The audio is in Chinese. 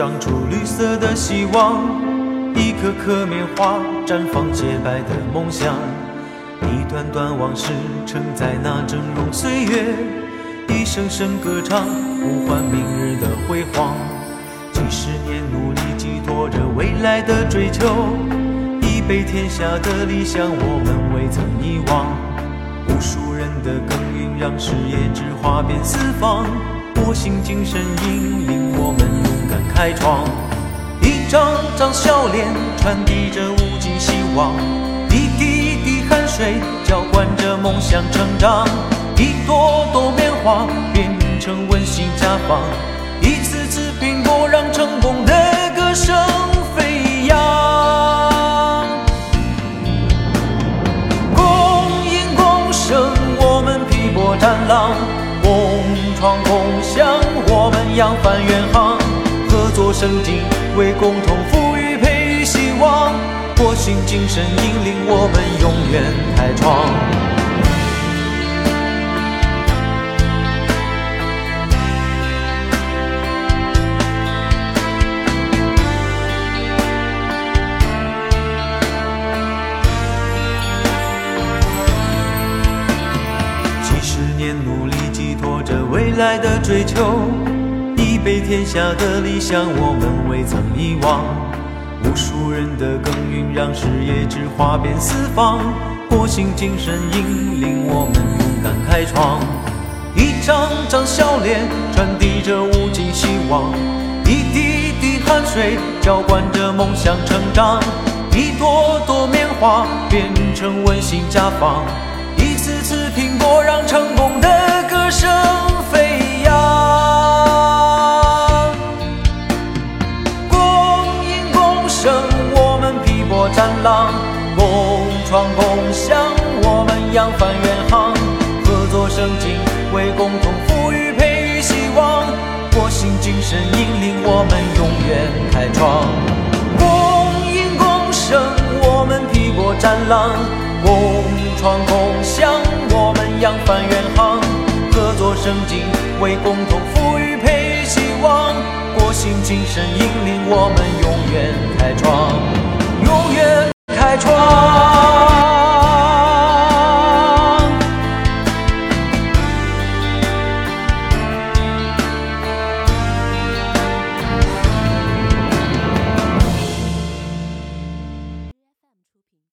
长出绿色的希望，一颗颗棉花绽放洁白的梦想，一段段往事承载那峥嵘岁月，一声声歌唱呼唤明日的辉煌。几十年努力寄托着未来的追求，一杯天下的理想我们未曾遗忘。无数人的耕耘让事业之花遍四方。火星精神引领我们敢开创，一张张笑脸传递着无尽希望，一滴一滴汗水浇灌着梦想成长，一朵朵棉花变成温馨家访，一次次拼搏让成功的歌声飞扬。共赢共胜，我们劈波斩浪，共创共享，我们扬帆远航，作胜进，为共同富裕培育希望，火星精神引领我们永远开创。几十年努力寄托着未来的追求，杯天下的理想我们未曾遗忘。无数人的耕耘让事业之花遍四方，火星精神引领我们勇敢开创。一张张笑脸传递着无尽希望，一滴滴汗水浇灌着梦想成长，一朵朵棉花变成温馨家房。一次次拼搏，让成功的歌声创共享，我们扬帆远航。合作胜进，为共同富裕培育希望。火星精神引领我们永远开创。共赢共胜，我们劈波斩浪；共创共享，我们扬帆远航。合作胜进，为共同富裕培育希望。火星精神引领我们永远开，